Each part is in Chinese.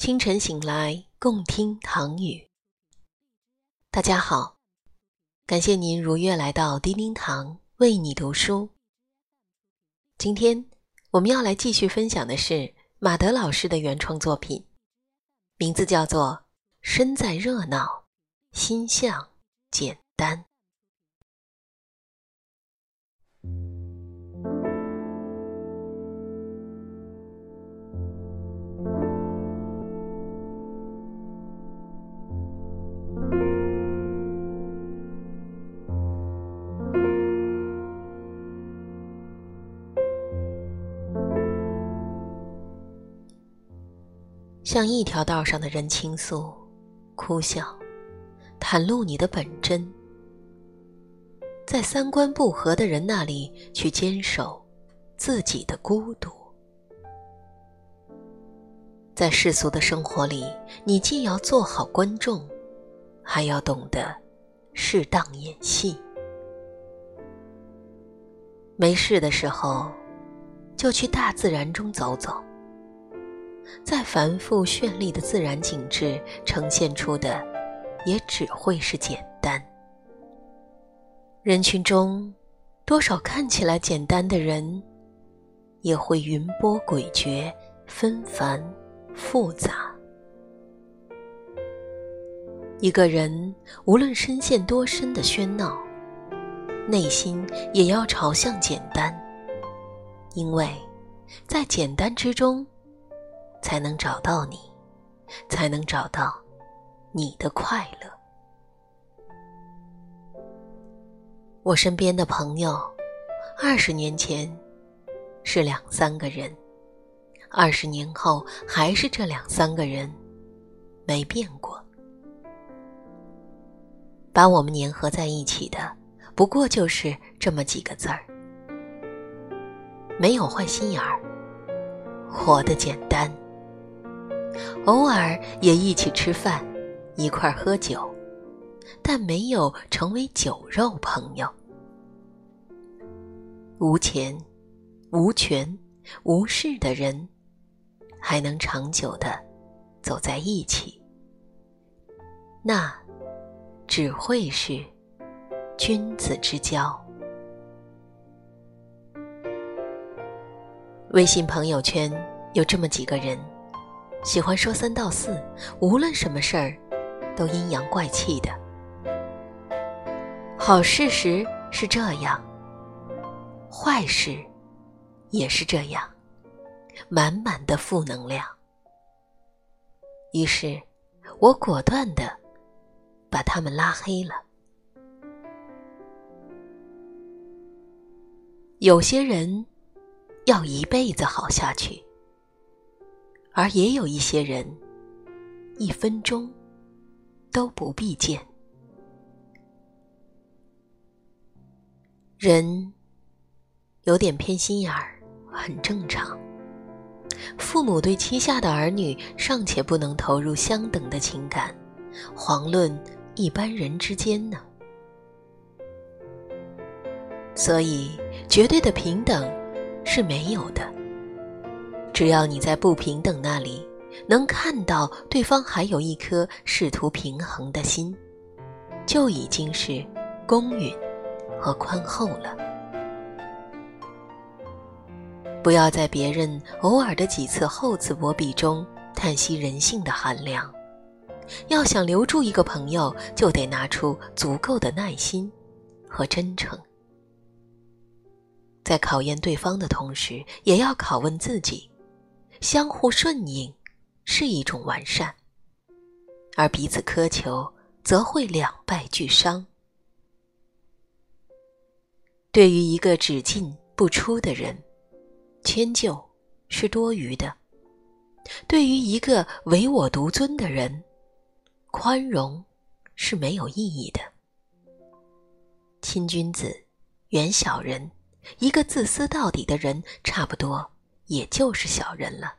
清晨醒来，共听唐语。大家好，感谢您如约来到叮叮堂为你读书。今天我们要来继续分享的是马德老师的原创作品，名字叫做《身在热闹，心向简单》。向一条道上的人倾诉、哭笑，袒露你的本真；在三观不合的人那里去坚守自己的孤独。在世俗的生活里，你既要做好观众，还要懂得适当演戏。没事的时候，就去大自然中走走。再繁复绚丽的自然景致呈现出的，也只会是简单。人群中，多少看起来简单的人，也会云波诡谲、纷繁复杂。一个人无论深陷多深的喧闹，内心也要朝向简单，因为，在简单之中。才能找到你，才能找到你的快乐。我身边的朋友，二十年前是两三个人，二十年后还是这两三个人，没变过。把我们粘合在一起的，不过就是这么几个字儿：没有坏心眼儿，活得简单。偶尔也一起吃饭，一块喝酒，但没有成为酒肉朋友。无钱、无权、无势的人，还能长久的走在一起，那只会是君子之交。微信朋友圈有这么几个人。喜欢说三道四，无论什么事儿，都阴阳怪气的。好事时是这样，坏事也是这样，满满的负能量。于是，我果断的把他们拉黑了。有些人要一辈子好下去。而也有一些人，一分钟都不必见。人有点偏心眼儿，很正常。父母对膝下的儿女尚且不能投入相等的情感，遑论一般人之间呢？所以，绝对的平等是没有的。只要你在不平等那里能看到对方还有一颗试图平衡的心，就已经是公允和宽厚了。不要在别人偶尔的几次厚此薄彼中叹息人性的寒凉。要想留住一个朋友，就得拿出足够的耐心和真诚。在考验对方的同时，也要拷问自己。相互顺应是一种完善，而彼此苛求则会两败俱伤。对于一个只进不出的人，迁就，是多余的；对于一个唯我独尊的人，宽容，是没有意义的。亲君子，远小人。一个自私到底的人，差不多。也就是小人了。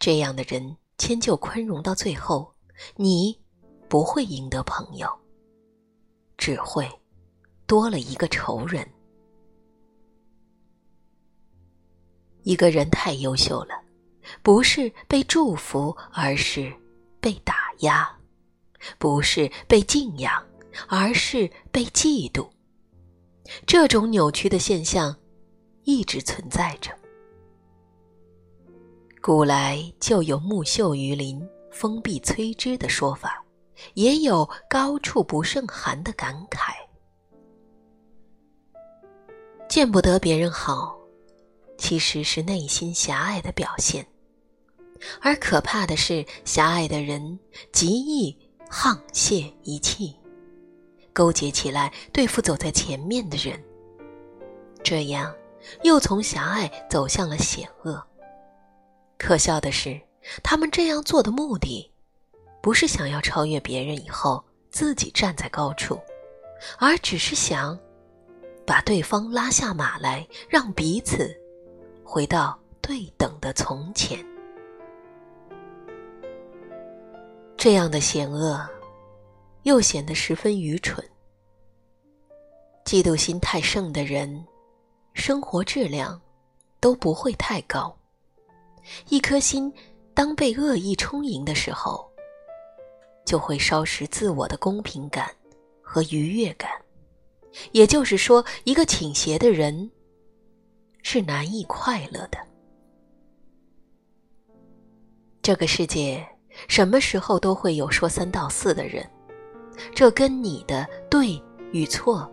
这样的人迁就宽容到最后，你不会赢得朋友，只会多了一个仇人。一个人太优秀了，不是被祝福，而是被打压；不是被敬仰，而是被嫉妒。这种扭曲的现象一直存在着。古来就有“木秀于林，风必摧之”的说法，也有“高处不胜寒”的感慨。见不得别人好，其实是内心狭隘的表现。而可怕的是，狭隘的人极易沆瀣一气，勾结起来对付走在前面的人，这样又从狭隘走向了险恶。可笑的是，他们这样做的目的，不是想要超越别人以后自己站在高处，而只是想把对方拉下马来，让彼此回到对等的从前。这样的险恶，又显得十分愚蠢。嫉妒心太盛的人，生活质量都不会太高。一颗心当被恶意充盈的时候，就会烧蚀自我的公平感和愉悦感。也就是说，一个倾斜的人是难以快乐的。这个世界。什么时候都会有说三道四的人，这跟你的对与错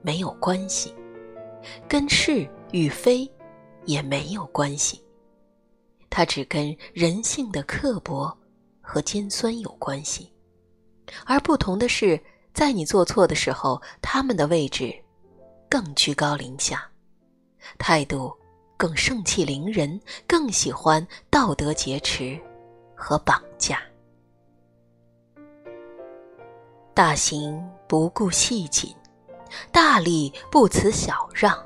没有关系，跟是与非也没有关系，它只跟人性的刻薄和尖酸有关系。而不同的是，在你做错的时候，他们的位置更居高临下，态度更盛气凌人，更喜欢道德劫持。和绑架，大行不顾细谨，大礼不辞小让。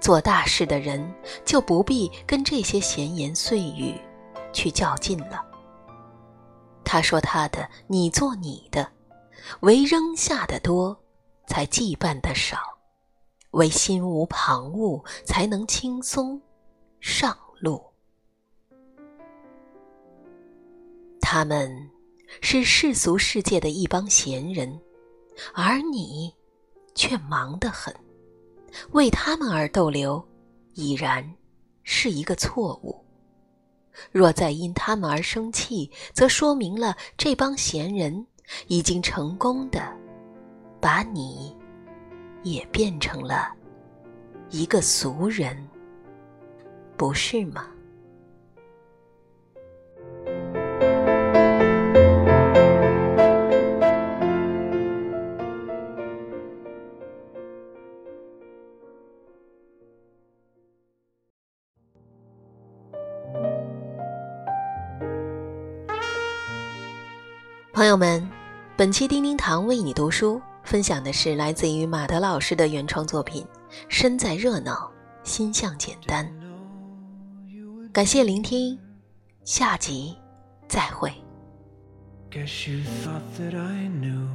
做大事的人就不必跟这些闲言碎语去较劲了。他说他的，你做你的，唯扔下的多，才羁绊的少；唯心无旁骛，才能轻松上路。他们是世俗世界的一帮闲人，而你却忙得很。为他们而逗留，已然是一个错误。若再因他们而生气，则说明了这帮闲人已经成功的把你也变成了一个俗人，不是吗？朋友们，本期叮叮堂为你读书分享的是来自于马德老师的原创作品《身在热闹，心向简单》。感谢聆听，下集再会。Guess you thought that I knew